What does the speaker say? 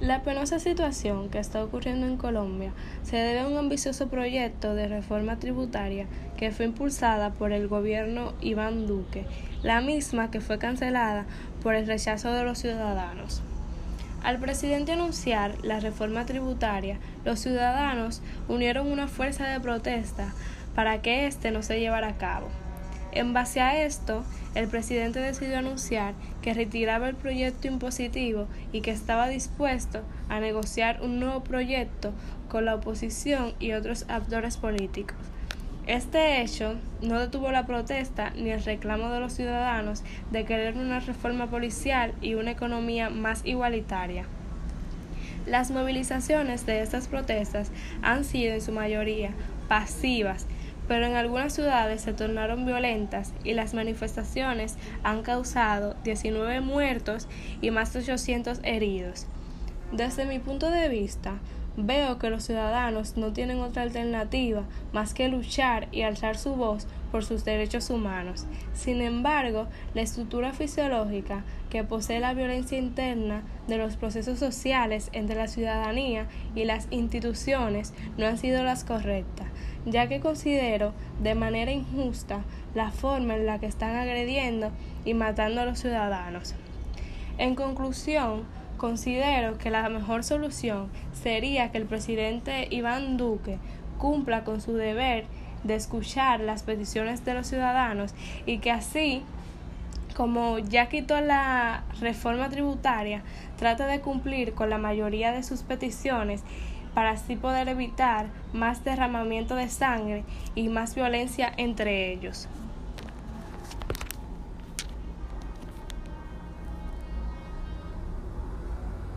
La penosa situación que está ocurriendo en Colombia se debe a un ambicioso proyecto de reforma tributaria que fue impulsada por el gobierno Iván Duque, la misma que fue cancelada por el rechazo de los ciudadanos. Al presidente anunciar la reforma tributaria, los ciudadanos unieron una fuerza de protesta para que éste no se llevara a cabo. En base a esto, el presidente decidió anunciar que retiraba el proyecto impositivo y que estaba dispuesto a negociar un nuevo proyecto con la oposición y otros actores políticos. Este hecho no detuvo la protesta ni el reclamo de los ciudadanos de querer una reforma policial y una economía más igualitaria. Las movilizaciones de estas protestas han sido en su mayoría pasivas pero en algunas ciudades se tornaron violentas y las manifestaciones han causado 19 muertos y más de 800 heridos. Desde mi punto de vista, veo que los ciudadanos no tienen otra alternativa más que luchar y alzar su voz por sus derechos humanos. Sin embargo, la estructura fisiológica que posee la violencia interna de los procesos sociales entre la ciudadanía y las instituciones no han sido las correctas ya que considero de manera injusta la forma en la que están agrediendo y matando a los ciudadanos. En conclusión, considero que la mejor solución sería que el presidente Iván Duque cumpla con su deber de escuchar las peticiones de los ciudadanos y que así como ya quitó la reforma tributaria, trate de cumplir con la mayoría de sus peticiones para así poder evitar más derramamiento de sangre y más violencia entre ellos.